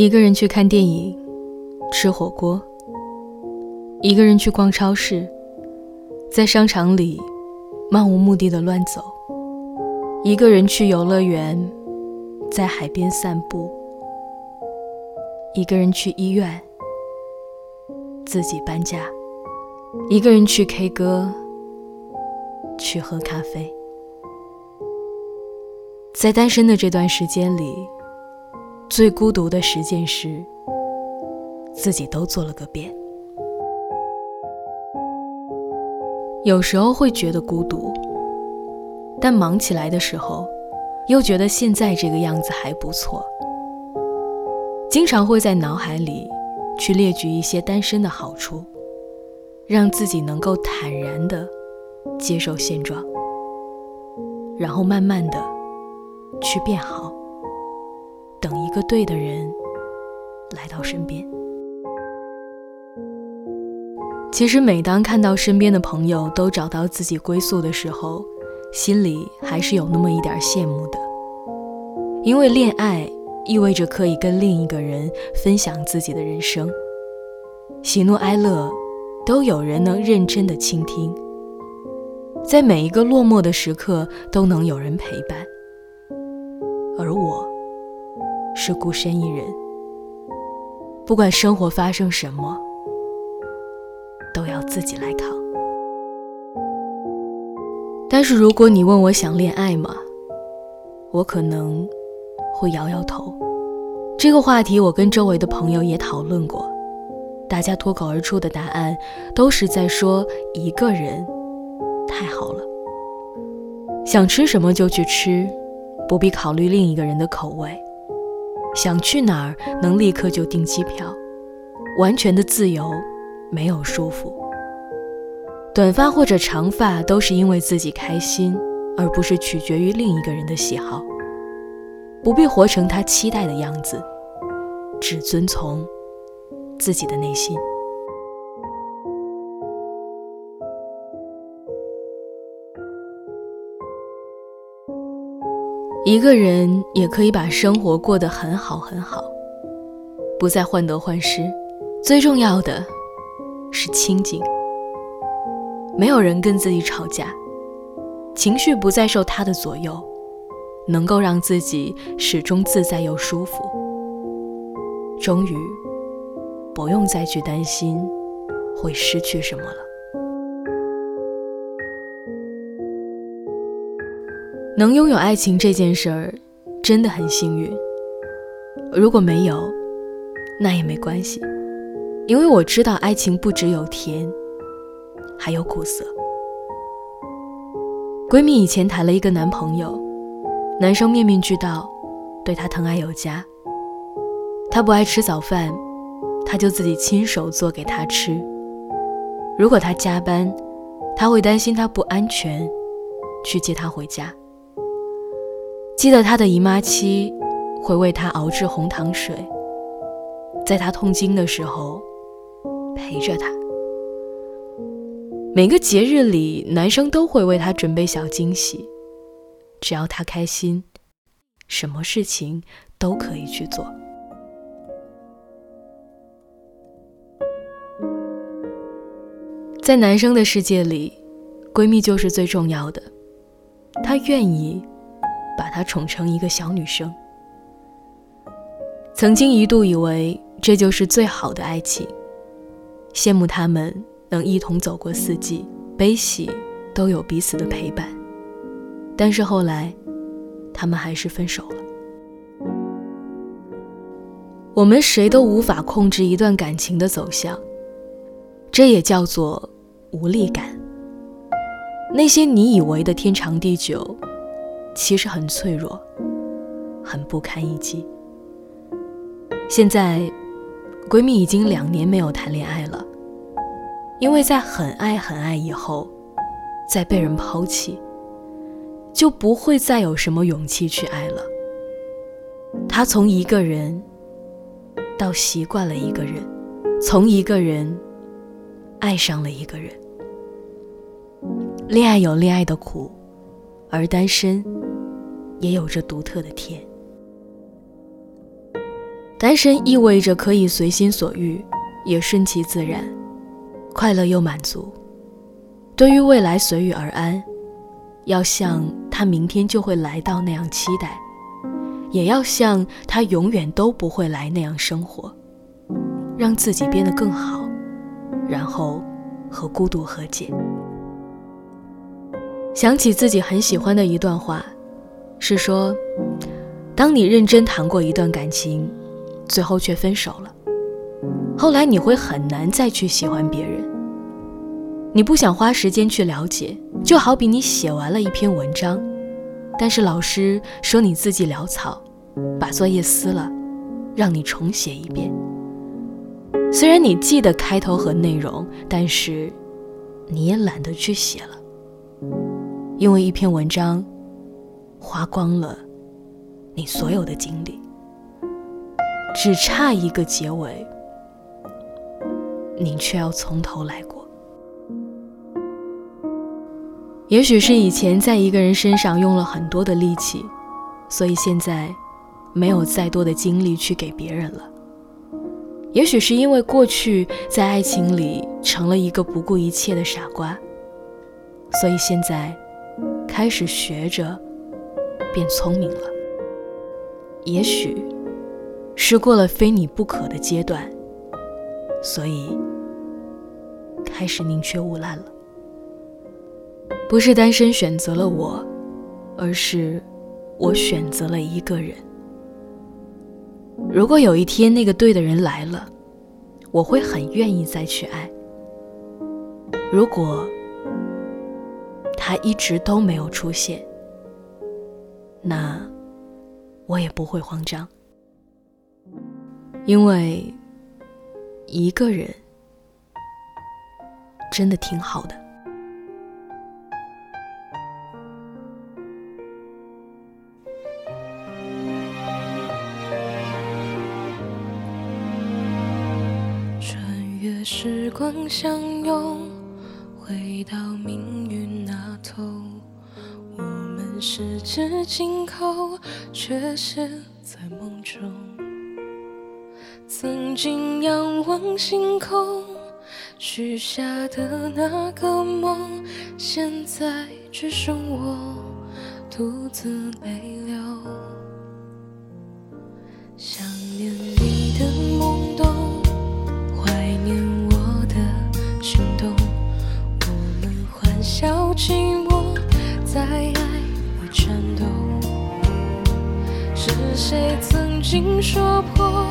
一个人去看电影，吃火锅；一个人去逛超市，在商场里漫无目的的乱走；一个人去游乐园，在海边散步；一个人去医院，自己搬家；一个人去 K 歌，去喝咖啡。在单身的这段时间里。最孤独的十件事，自己都做了个遍。有时候会觉得孤独，但忙起来的时候，又觉得现在这个样子还不错。经常会在脑海里去列举一些单身的好处，让自己能够坦然的接受现状，然后慢慢的去变好。等一个对的人来到身边。其实，每当看到身边的朋友都找到自己归宿的时候，心里还是有那么一点羡慕的。因为恋爱意味着可以跟另一个人分享自己的人生，喜怒哀乐都有人能认真的倾听，在每一个落寞的时刻都能有人陪伴，而我。是孤身一人，不管生活发生什么，都要自己来扛。但是如果你问我想恋爱吗？我可能会摇摇头。这个话题我跟周围的朋友也讨论过，大家脱口而出的答案都是在说一个人太好了，想吃什么就去吃，不必考虑另一个人的口味。想去哪儿能立刻就订机票，完全的自由，没有束缚。短发或者长发都是因为自己开心，而不是取决于另一个人的喜好。不必活成他期待的样子，只遵从自己的内心。一个人也可以把生活过得很好很好，不再患得患失。最重要的是清静，没有人跟自己吵架，情绪不再受他的左右，能够让自己始终自在又舒服。终于不用再去担心会失去什么了。能拥有爱情这件事儿，真的很幸运。如果没有，那也没关系，因为我知道爱情不只有甜，还有苦涩。闺蜜以前谈了一个男朋友，男生面面俱到，对她疼爱有加。她不爱吃早饭，他就自己亲手做给她吃。如果他加班，他会担心她不安全，去接她回家。记得她的姨妈期，会为她熬制红糖水，在她痛经的时候陪着她。每个节日里，男生都会为她准备小惊喜，只要她开心，什么事情都可以去做。在男生的世界里，闺蜜就是最重要的，她愿意。把她宠成一个小女生。曾经一度以为这就是最好的爱情，羡慕他们能一同走过四季，悲喜都有彼此的陪伴。但是后来，他们还是分手了。我们谁都无法控制一段感情的走向，这也叫做无力感。那些你以为的天长地久。其实很脆弱，很不堪一击。现在，闺蜜已经两年没有谈恋爱了，因为在很爱很爱以后，再被人抛弃，就不会再有什么勇气去爱了。她从一个人到习惯了一个人，从一个人爱上了一个人。恋爱有恋爱的苦，而单身。也有着独特的甜。单身意味着可以随心所欲，也顺其自然，快乐又满足。对于未来随遇而安，要像他明天就会来到那样期待，也要像他永远都不会来那样生活，让自己变得更好，然后和孤独和解。想起自己很喜欢的一段话，是说：当你认真谈过一段感情。最后却分手了。后来你会很难再去喜欢别人。你不想花时间去了解，就好比你写完了一篇文章，但是老师说你字迹潦草，把作业撕了，让你重写一遍。虽然你记得开头和内容，但是你也懒得去写了，因为一篇文章花光了你所有的精力。只差一个结尾，你却要从头来过。也许是以前在一个人身上用了很多的力气，所以现在没有再多的精力去给别人了。也许是因为过去在爱情里成了一个不顾一切的傻瓜，所以现在开始学着变聪明了。也许。是过了非你不可的阶段，所以开始宁缺毋滥了。不是单身选择了我，而是我选择了一个人。如果有一天那个对的人来了，我会很愿意再去爱。如果他一直都没有出现，那我也不会慌张。因为一个人真的挺好的。穿越时光相拥，回到命运那头，十指紧扣，却是在梦中。曾经仰望星空，许下的那个梦，现在只剩我独自泪流。心说破？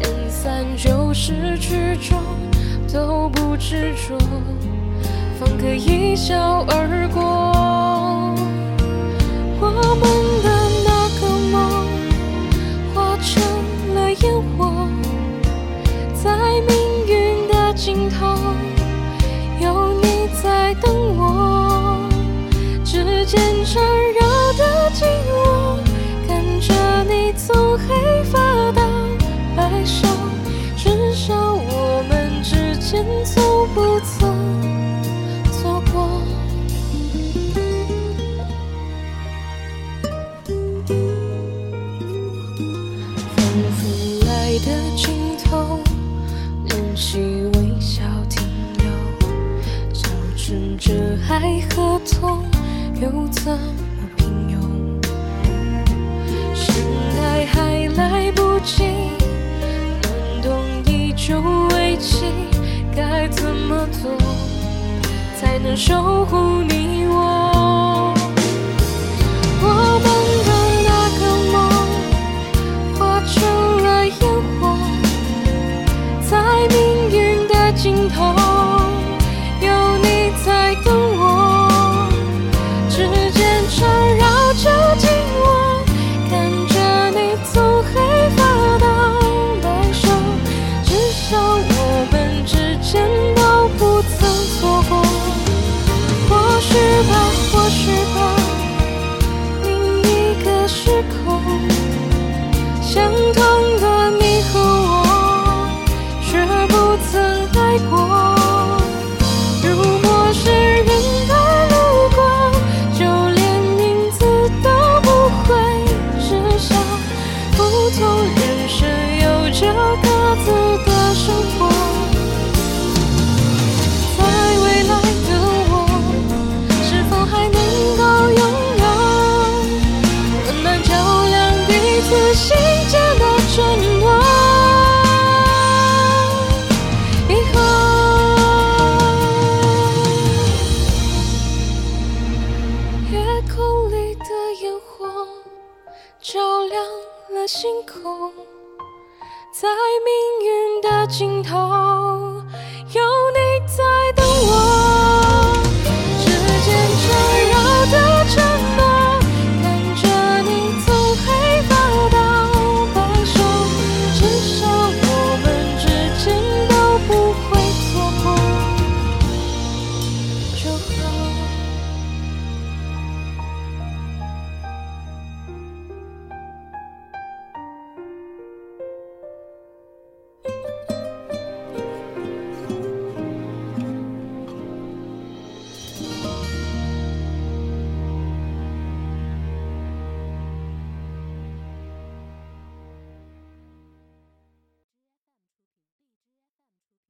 人散就是曲终，都不执着，方可一笑而爱和痛又怎么平庸？深爱还来不及，暖冬依旧未起。该怎么做才能守护你我？从